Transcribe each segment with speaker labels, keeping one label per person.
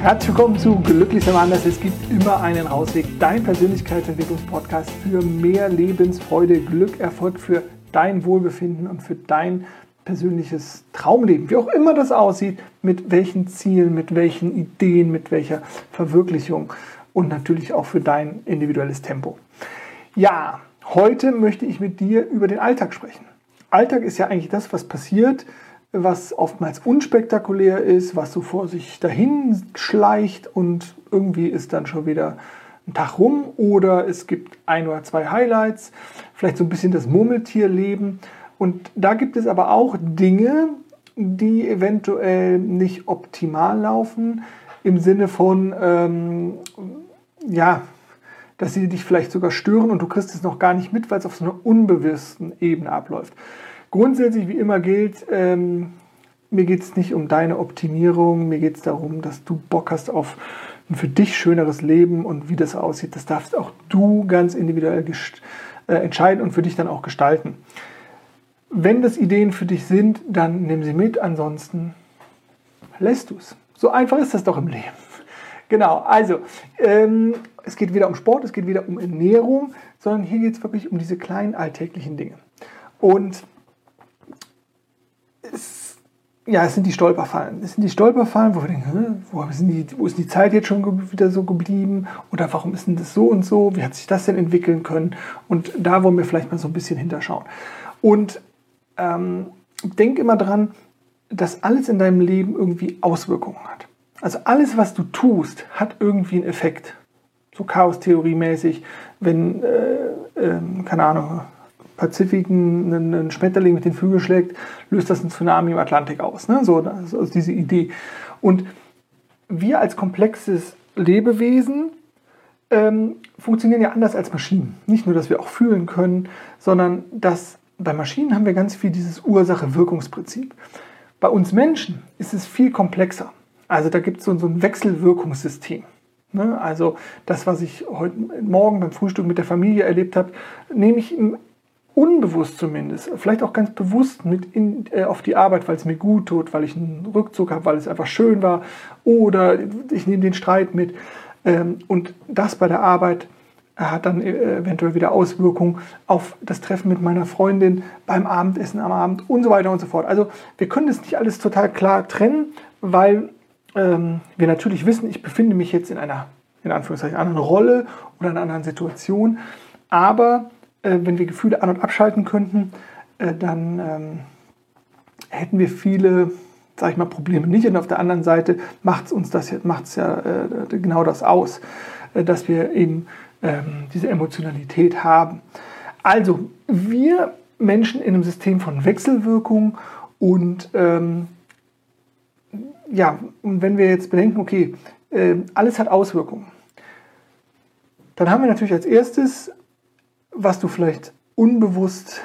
Speaker 1: Herzlich willkommen zu Glücklich sein anders. Es gibt immer einen Rausweg. Dein Persönlichkeitsentwicklungspodcast für mehr Lebensfreude, Glück, Erfolg, für dein Wohlbefinden und für dein persönliches Traumleben. Wie auch immer das aussieht, mit welchen Zielen, mit welchen Ideen, mit welcher Verwirklichung und natürlich auch für dein individuelles Tempo. Ja, heute möchte ich mit dir über den Alltag sprechen. Alltag ist ja eigentlich das, was passiert, was oftmals unspektakulär ist, was so vor sich dahin schleicht und irgendwie ist dann schon wieder ein Tag rum oder es gibt ein oder zwei Highlights, vielleicht so ein bisschen das Murmeltierleben. Und da gibt es aber auch Dinge, die eventuell nicht optimal laufen, im Sinne von, ähm, ja, dass sie dich vielleicht sogar stören und du kriegst es noch gar nicht mit, weil es auf so einer unbewussten Ebene abläuft. Grundsätzlich, wie immer gilt, ähm, mir geht es nicht um deine Optimierung, mir geht es darum, dass du Bock hast auf ein für dich schöneres Leben und wie das aussieht, das darfst auch du ganz individuell äh, entscheiden und für dich dann auch gestalten. Wenn das Ideen für dich sind, dann nimm sie mit, ansonsten lässt du es. So einfach ist das doch im Leben. Genau, also ähm, es geht weder um Sport, es geht weder um Ernährung, sondern hier geht es wirklich um diese kleinen alltäglichen Dinge. Und es, ja, es sind die Stolperfallen. Es sind die Stolperfallen, wo wir denken, wo, sind die, wo ist die Zeit jetzt schon wieder so geblieben? Oder warum ist denn das so und so? Wie hat sich das denn entwickeln können? Und da wollen wir vielleicht mal so ein bisschen hinterschauen. Und ähm, denk immer dran, dass alles in deinem Leben irgendwie Auswirkungen hat. Also alles, was du tust, hat irgendwie einen Effekt. So Chaos-Theorie-mäßig, wenn, äh, äh, keine Ahnung, Pazifiken einen Schmetterling mit den Flügeln schlägt, löst das ein Tsunami im Atlantik aus. Ne? So, das ist diese Idee. Und wir als komplexes Lebewesen ähm, funktionieren ja anders als Maschinen. Nicht nur, dass wir auch fühlen können, sondern dass bei Maschinen haben wir ganz viel dieses Ursache-Wirkungsprinzip. Bei uns Menschen ist es viel komplexer. Also da gibt es so, so ein Wechselwirkungssystem. Ne? Also das, was ich heute Morgen beim Frühstück mit der Familie erlebt habe, nehme ich im unbewusst zumindest, vielleicht auch ganz bewusst mit in, äh, auf die Arbeit, weil es mir gut tut, weil ich einen Rückzug habe, weil es einfach schön war oder ich nehme den Streit mit. Ähm, und das bei der Arbeit hat dann äh, eventuell wieder Auswirkungen auf das Treffen mit meiner Freundin beim Abendessen am Abend und so weiter und so fort. Also wir können das nicht alles total klar trennen, weil ähm, wir natürlich wissen, ich befinde mich jetzt in einer in Anführungszeichen anderen Rolle oder in einer anderen Situation, aber äh, wenn wir Gefühle an- und abschalten könnten, äh, dann ähm, hätten wir viele, sag ich mal, Probleme nicht. Und auf der anderen Seite macht es uns das macht's ja äh, genau das aus, äh, dass wir eben ähm, diese Emotionalität haben. Also, wir Menschen in einem System von Wechselwirkung und ähm, ja, und wenn wir jetzt bedenken, okay, äh, alles hat Auswirkungen, dann haben wir natürlich als erstes was du vielleicht unbewusst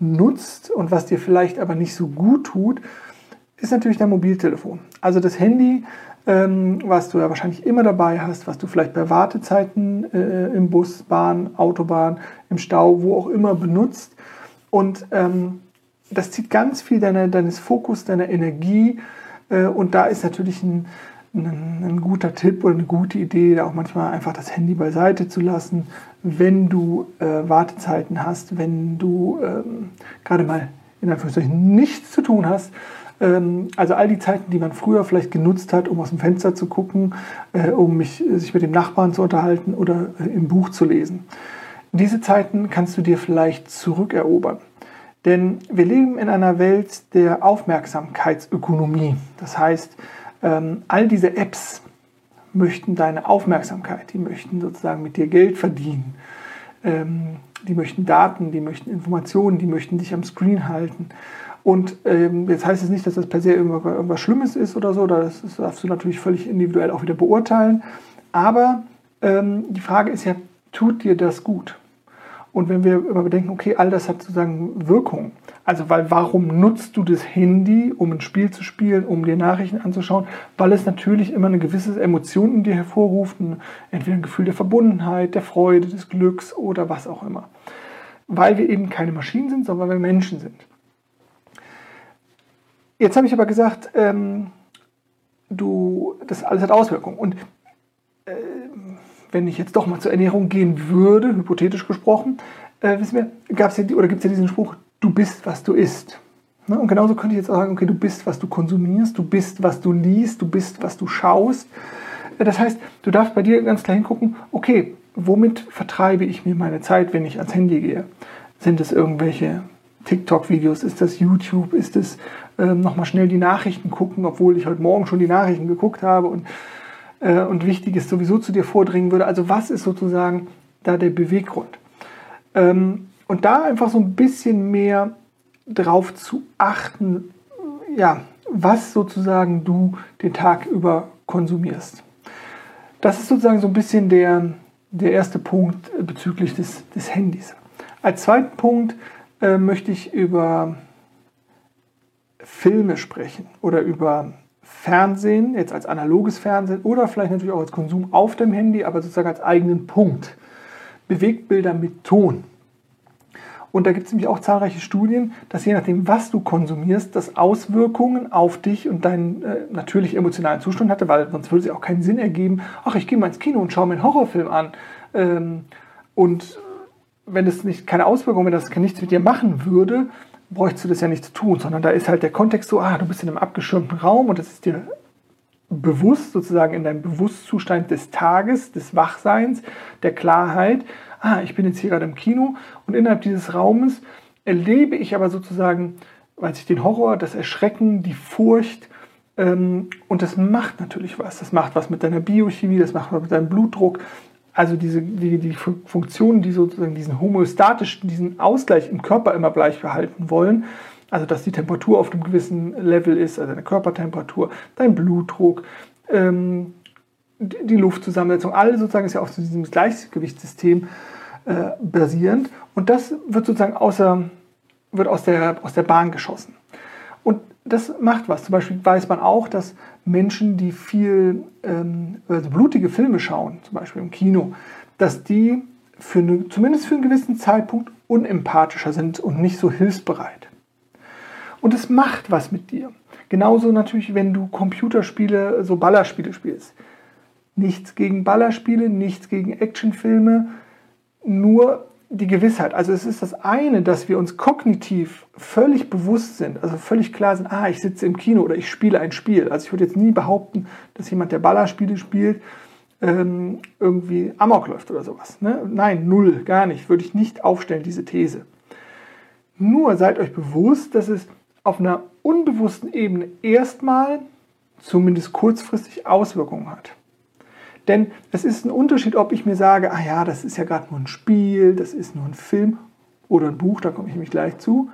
Speaker 1: nutzt und was dir vielleicht aber nicht so gut tut, ist natürlich dein Mobiltelefon. Also das Handy, ähm, was du ja wahrscheinlich immer dabei hast, was du vielleicht bei Wartezeiten äh, im Bus, Bahn, Autobahn, im Stau, wo auch immer benutzt. Und ähm, das zieht ganz viel deiner, deines Fokus, deiner Energie. Äh, und da ist natürlich ein, ein, ein, guter Tipp oder eine gute Idee, auch manchmal einfach das Handy beiseite zu lassen, wenn du äh, Wartezeiten hast, wenn du ähm, gerade mal in Anführungszeichen nichts zu tun hast. Ähm, also all die Zeiten, die man früher vielleicht genutzt hat, um aus dem Fenster zu gucken, äh, um mich, sich mit dem Nachbarn zu unterhalten oder äh, im Buch zu lesen. Diese Zeiten kannst du dir vielleicht zurückerobern. Denn wir leben in einer Welt der Aufmerksamkeitsökonomie. Das heißt, all diese Apps möchten deine Aufmerksamkeit, die möchten sozusagen mit dir Geld verdienen, ähm, die möchten Daten, die möchten Informationen, die möchten dich am Screen halten. Und ähm, jetzt heißt es nicht, dass das per se irgendwas, Schlimmes ist oder so, das, darfst du natürlich völlig individuell auch wieder beurteilen. Aber ähm, die Frage ist ja, tut dir das gut? Und wenn wir immer bedenken, okay, all das hat sozusagen Wirkung. Also, weil warum nutzt du das Handy, um ein Spiel zu spielen, um dir Nachrichten anzuschauen? Weil es natürlich immer eine gewisse Emotion in dir hervorruft, entweder ein Gefühl der Verbundenheit, der Freude, des Glücks oder was auch immer. Weil wir eben keine Maschinen sind, sondern weil wir Menschen sind. Jetzt habe ich aber gesagt, ähm, du, das alles hat Auswirkungen. Und wenn ich jetzt doch mal zur Ernährung gehen würde, hypothetisch gesprochen, äh, wissen wir, gab's ja, oder gibt es ja diesen Spruch, du bist, was du isst. Ne? Und genauso könnte ich jetzt auch sagen, okay, du bist, was du konsumierst, du bist, was du liest, du bist, was du schaust. Äh, das heißt, du darfst bei dir ganz klar hingucken, okay, womit vertreibe ich mir meine Zeit, wenn ich ans Handy gehe? Sind es irgendwelche TikTok-Videos? Ist das YouTube? Ist es ähm, nochmal schnell die Nachrichten gucken, obwohl ich heute Morgen schon die Nachrichten geguckt habe und, äh, und Wichtiges sowieso zu dir vordringen würde? Also was ist sozusagen da der Beweggrund? Ähm, und da einfach so ein bisschen mehr drauf zu achten, ja, was sozusagen du den Tag über konsumierst. Das ist sozusagen so ein bisschen der, der erste Punkt bezüglich des, des Handys. Als zweiten Punkt äh, möchte ich über Filme sprechen oder über Fernsehen, jetzt als analoges Fernsehen oder vielleicht natürlich auch als Konsum auf dem Handy, aber sozusagen als eigenen Punkt. Bewegtbilder mit Ton. Und da gibt es nämlich auch zahlreiche Studien, dass je nachdem, was du konsumierst, das Auswirkungen auf dich und deinen äh, natürlich emotionalen Zustand hatte, weil sonst würde es ja auch keinen Sinn ergeben, ach, ich gehe mal ins Kino und schaue mir einen Horrorfilm an. Ähm, und wenn es nicht keine Auswirkungen, wenn das nichts mit dir machen würde, bräuchtest du das ja nicht zu tun, sondern da ist halt der Kontext so, ah, du bist in einem abgeschirmten Raum und das ist dir bewusst, sozusagen in deinem Bewusstzustand des Tages, des Wachseins, der Klarheit, ah, ich bin jetzt hier gerade im Kino und innerhalb dieses Raumes erlebe ich aber sozusagen, weiß ich, den Horror, das Erschrecken, die Furcht ähm, und das macht natürlich was. Das macht was mit deiner Biochemie, das macht was mit deinem Blutdruck. Also diese, die, die Funktionen, die sozusagen diesen homöostatischen, diesen Ausgleich im Körper immer gleich behalten wollen, also dass die Temperatur auf einem gewissen Level ist, also deine Körpertemperatur, dein Blutdruck, ähm, die Luftzusammensetzung, alles sozusagen ist ja auf diesem Gleichgewichtssystem äh, basierend. Und das wird sozusagen außer, wird aus der, aus der Bahn geschossen. Und das macht was. Zum Beispiel weiß man auch, dass Menschen, die viel ähm, also blutige Filme schauen, zum Beispiel im Kino, dass die für eine, zumindest für einen gewissen Zeitpunkt unempathischer sind und nicht so hilfsbereit. Und es macht was mit dir. Genauso natürlich, wenn du Computerspiele, so Ballerspiele spielst. Nichts gegen Ballerspiele, nichts gegen Actionfilme, nur die Gewissheit. Also es ist das eine, dass wir uns kognitiv völlig bewusst sind, also völlig klar sind, ah, ich sitze im Kino oder ich spiele ein Spiel. Also ich würde jetzt nie behaupten, dass jemand, der Ballerspiele spielt, ähm, irgendwie Amok läuft oder sowas. Ne? Nein, null, gar nicht. Würde ich nicht aufstellen, diese These. Nur seid euch bewusst, dass es auf einer unbewussten Ebene erstmal, zumindest kurzfristig, Auswirkungen hat. Denn es ist ein Unterschied, ob ich mir sage, ah ja, das ist ja gerade nur ein Spiel, das ist nur ein Film oder ein Buch, da komme ich nämlich gleich zu,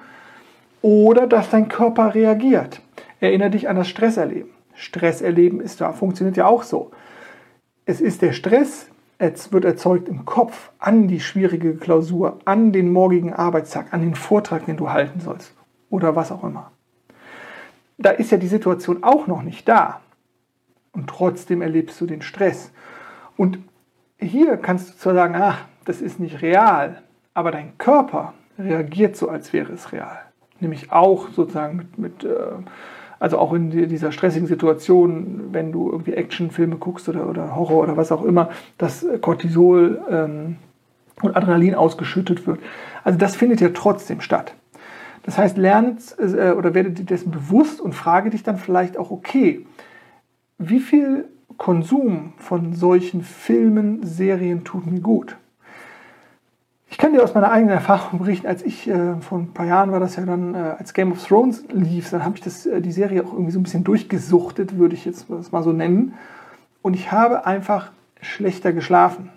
Speaker 1: oder dass dein Körper reagiert. Erinnere dich an das Stresserleben. Stresserleben ist da, funktioniert ja auch so. Es ist der Stress, es wird erzeugt im Kopf an die schwierige Klausur, an den morgigen Arbeitstag, an den Vortrag, den du halten sollst oder was auch immer. Da ist ja die Situation auch noch nicht da und trotzdem erlebst du den Stress. Und hier kannst du zwar sagen, ach, das ist nicht real, aber dein Körper reagiert so, als wäre es real. Nämlich auch sozusagen mit, mit äh, also auch in dieser stressigen Situation, wenn du irgendwie Actionfilme guckst oder, oder Horror oder was auch immer, dass Cortisol ähm, und Adrenalin ausgeschüttet wird. Also das findet ja trotzdem statt. Das heißt, lerne äh, oder werde dir dessen bewusst und frage dich dann vielleicht auch, okay, wie viel Konsum von solchen Filmen, Serien tut mir gut. Ich kann dir aus meiner eigenen Erfahrung berichten, als ich äh, vor ein paar Jahren war das ja dann, äh, als Game of Thrones lief, dann habe ich das, äh, die Serie auch irgendwie so ein bisschen durchgesuchtet, würde ich jetzt das mal so nennen. Und ich habe einfach schlechter geschlafen.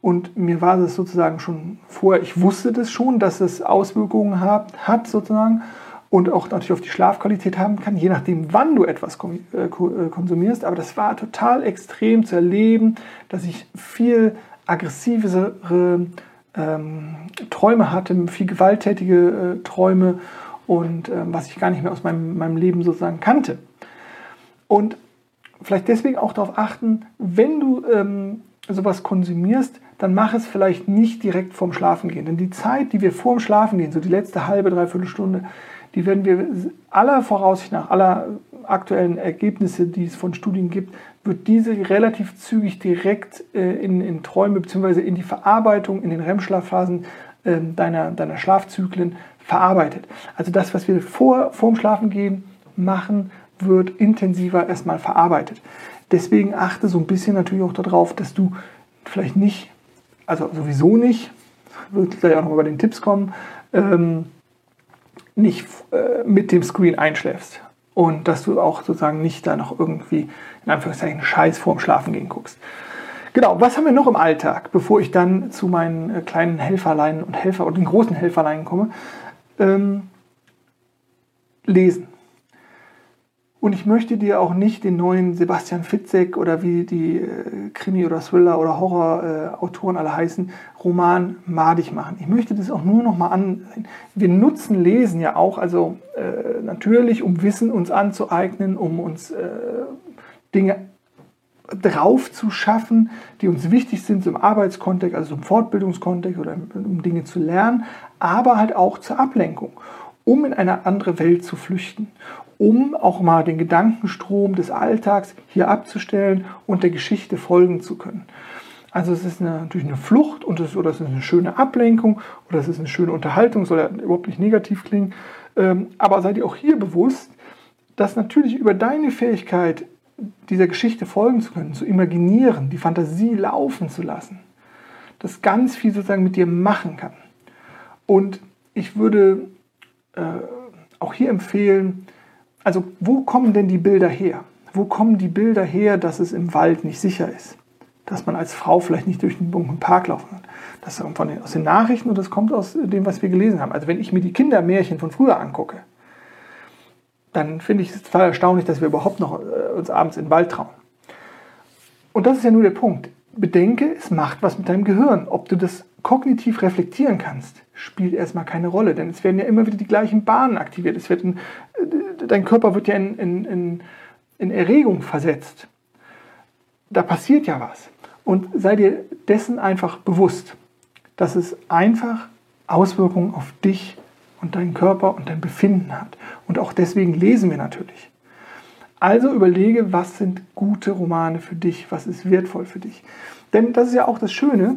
Speaker 1: Und mir war das sozusagen schon vorher, ich wusste das schon, dass es Auswirkungen hat, hat sozusagen und auch natürlich auf die Schlafqualität haben kann, je nachdem, wann du etwas äh, äh, konsumierst. Aber das war total extrem zu erleben, dass ich viel aggressivere ähm, Träume hatte, viel gewalttätige äh, Träume und ähm, was ich gar nicht mehr aus meinem, meinem Leben sozusagen kannte. Und vielleicht deswegen auch darauf achten, wenn du ähm, sowas konsumierst, dann mach es vielleicht nicht direkt vorm Schlafengehen. Denn die Zeit, die wir vorm Schlafengehen, so die letzte halbe, dreiviertel Stunde, die werden wir aller Voraussicht nach, aller aktuellen Ergebnisse, die es von Studien gibt, wird diese relativ zügig direkt äh, in, in Träume bzw. in die Verarbeitung in den REM-Schlafphasen äh, deiner, deiner Schlafzyklen verarbeitet. Also das, was wir vor, vorm Schlafen gehen machen, wird intensiver erstmal verarbeitet. Deswegen achte so ein bisschen natürlich auch darauf, dass du vielleicht nicht, also sowieso nicht, wird gleich auch nochmal bei den Tipps kommen, ähm, nicht äh, mit dem Screen einschläfst. Und dass du auch sozusagen nicht da noch irgendwie, in Anführungszeichen, Scheiß vorm Schlafen gehen guckst. Genau, was haben wir noch im Alltag, bevor ich dann zu meinen äh, kleinen Helferleinen und Helfer oder den großen Helferleinen komme? Ähm, lesen. Und ich möchte dir auch nicht den neuen Sebastian Fitzek oder wie die äh, Krimi- oder Thriller- oder Horror-Autoren äh, alle heißen, Roman madig machen. Ich möchte das auch nur noch mal ansehen. Wir nutzen Lesen ja auch, also äh, natürlich, um Wissen uns anzueignen, um uns äh, Dinge drauf zu schaffen, die uns wichtig sind im Arbeitskontext, also im Fortbildungskontext oder um Dinge zu lernen, aber halt auch zur Ablenkung, um in eine andere Welt zu flüchten um auch mal den Gedankenstrom des Alltags hier abzustellen und der Geschichte folgen zu können. Also es ist eine, natürlich eine Flucht und es, oder es ist eine schöne Ablenkung oder es ist eine schöne Unterhaltung, soll ja überhaupt nicht negativ klingen. Ähm, aber seid ihr auch hier bewusst, dass natürlich über deine Fähigkeit, dieser Geschichte folgen zu können, zu imaginieren, die Fantasie laufen zu lassen, das ganz viel sozusagen mit dir machen kann. Und ich würde äh, auch hier empfehlen, also wo kommen denn die Bilder her? Wo kommen die Bilder her, dass es im Wald nicht sicher ist? Dass man als Frau vielleicht nicht durch den bunten Park laufen kann? Das kommt von den, aus den Nachrichten und das kommt aus dem, was wir gelesen haben. Also wenn ich mir die Kindermärchen von früher angucke, dann finde ich es total erstaunlich, dass wir überhaupt noch äh, uns abends in den Wald trauen. Und das ist ja nur der Punkt. Bedenke, es macht was mit deinem Gehirn. Ob du das kognitiv reflektieren kannst, spielt erstmal keine Rolle, denn es werden ja immer wieder die gleichen Bahnen aktiviert. Es wird ein, äh, dein Körper wird ja in, in, in, in Erregung versetzt. Da passiert ja was. Und sei dir dessen einfach bewusst, dass es einfach Auswirkungen auf dich und deinen Körper und dein Befinden hat. Und auch deswegen lesen wir natürlich. Also überlege, was sind gute Romane für dich, was ist wertvoll für dich. Denn das ist ja auch das Schöne,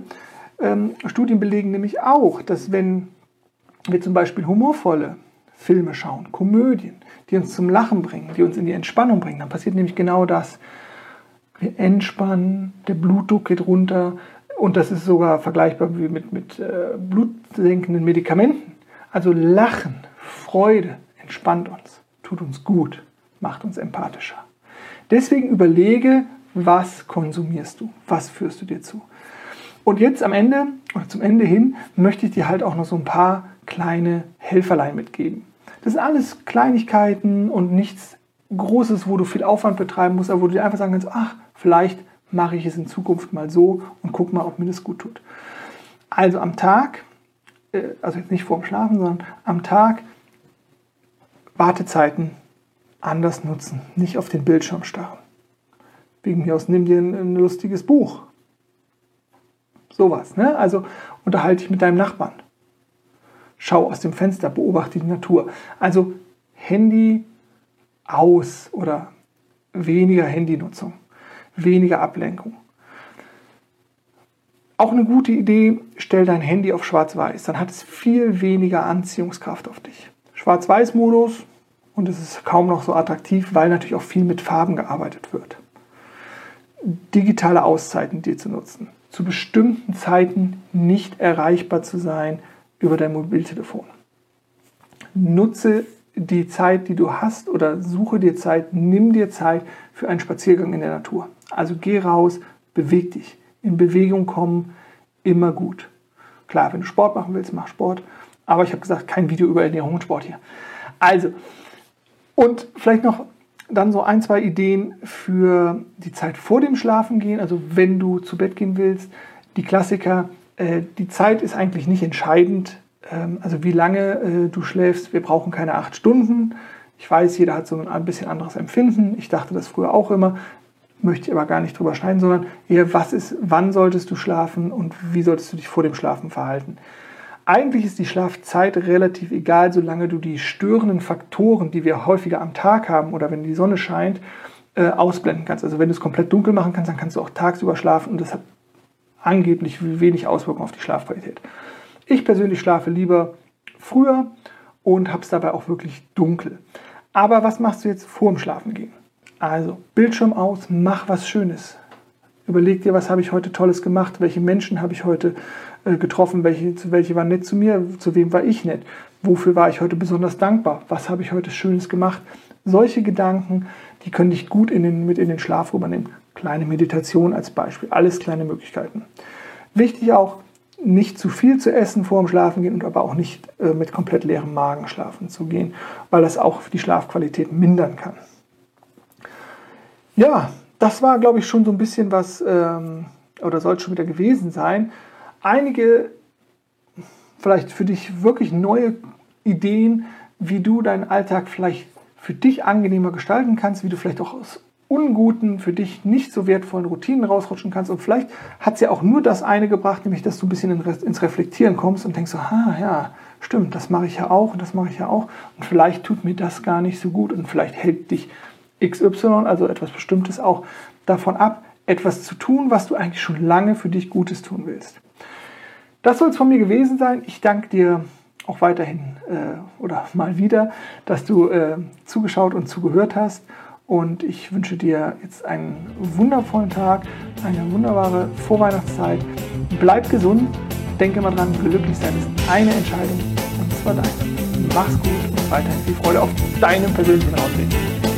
Speaker 1: ähm, Studien belegen nämlich auch, dass wenn wir zum Beispiel humorvolle Filme schauen, Komödien, die uns zum Lachen bringen, die uns in die Entspannung bringen, dann passiert nämlich genau das. Wir entspannen, der Blutdruck geht runter und das ist sogar vergleichbar wie mit, mit äh, blutsenkenden Medikamenten. Also Lachen, Freude entspannt uns, tut uns gut, macht uns empathischer. Deswegen überlege, was konsumierst du, was führst du dir zu. Und jetzt am Ende oder zum Ende hin möchte ich dir halt auch noch so ein paar kleine Helferlein mitgeben. Das sind alles Kleinigkeiten und nichts Großes, wo du viel Aufwand betreiben musst, aber wo du dir einfach sagen kannst, ach, vielleicht mache ich es in Zukunft mal so und guck mal, ob mir das gut tut. Also am Tag, äh, also jetzt nicht vorm Schlafen, sondern am Tag Wartezeiten anders nutzen, nicht auf den Bildschirm starren. Wegen mir aus, nimm dir ein, ein lustiges Buch Sowas. Ne? Also unterhalte dich mit deinem Nachbarn. Schau aus dem Fenster, beobachte die Natur. Also Handy aus oder weniger Handynutzung, weniger Ablenkung. Auch eine gute Idee, stell dein Handy auf Schwarz-Weiß, dann hat es viel weniger Anziehungskraft auf dich. Schwarz-Weiß-Modus und es ist kaum noch so attraktiv, weil natürlich auch viel mit Farben gearbeitet wird. Digitale Auszeiten dir zu nutzen zu bestimmten Zeiten nicht erreichbar zu sein über dein Mobiltelefon. Nutze die Zeit, die du hast oder suche dir Zeit, nimm dir Zeit für einen Spaziergang in der Natur. Also geh raus, beweg dich. In Bewegung kommen, immer gut. Klar, wenn du Sport machen willst, mach Sport. Aber ich habe gesagt, kein Video über Ernährung und Sport hier. Also, und vielleicht noch dann so ein, zwei Ideen für die Zeit vor dem Schlafengehen, also wenn du zu Bett gehen willst. Die Klassiker, äh, die Zeit ist eigentlich nicht entscheidend. Ähm, also wie lange äh, du schläfst, wir brauchen keine acht Stunden. Ich weiß, jeder hat so ein bisschen anderes Empfinden. Ich dachte das früher auch immer, möchte ich aber gar nicht drüber schneiden, sondern eher, was ist, wann solltest du schlafen und wie solltest du dich vor dem Schlafen verhalten. Eigentlich ist die Schlafzeit relativ egal, solange du die störenden Faktoren, die wir häufiger am Tag haben oder wenn die Sonne scheint, äh, ausblenden kannst. Also wenn du es komplett dunkel machen kannst, dann kannst du auch tagsüber schlafen und das hat angeblich wenig Auswirkungen auf die Schlafqualität. Ich persönlich schlafe lieber früher und habe es dabei auch wirklich dunkel. Aber was machst du jetzt vor dem Schlafengehen? Also Bildschirm aus, mach was Schönes. Überleg dir, was habe ich heute Tolles gemacht, welche Menschen habe ich heute äh, getroffen, welche, welche waren nett zu mir, zu wem war ich nett, wofür war ich heute besonders dankbar, was habe ich heute Schönes gemacht. Solche Gedanken, die können dich gut in den, mit in den Schlaf rübernehmen. Kleine Meditation als Beispiel, alles kleine Möglichkeiten. Wichtig auch, nicht zu viel zu essen vor dem Schlafengehen und aber auch nicht äh, mit komplett leerem Magen schlafen zu gehen, weil das auch die Schlafqualität mindern kann. Ja, das war, glaube ich, schon so ein bisschen was, ähm, oder soll schon wieder gewesen sein. Einige vielleicht für dich wirklich neue Ideen, wie du deinen Alltag vielleicht für dich angenehmer gestalten kannst, wie du vielleicht auch aus unguten, für dich nicht so wertvollen Routinen rausrutschen kannst. Und vielleicht hat es ja auch nur das eine gebracht, nämlich dass du ein bisschen ins Reflektieren kommst und denkst so, ah ja, stimmt, das mache ich ja auch und das mache ich ja auch. Und vielleicht tut mir das gar nicht so gut und vielleicht hält dich XY, also etwas Bestimmtes, auch davon ab, etwas zu tun, was du eigentlich schon lange für dich Gutes tun willst. Das soll es von mir gewesen sein. Ich danke dir auch weiterhin äh, oder mal wieder, dass du äh, zugeschaut und zugehört hast. Und ich wünsche dir jetzt einen wundervollen Tag, eine wunderbare Vorweihnachtszeit. Bleib gesund, denke mal dran, glücklich sein ist eine Entscheidung und zwar deine. Mach's gut und weiterhin viel Freude auf deinem persönlichen Ausweg.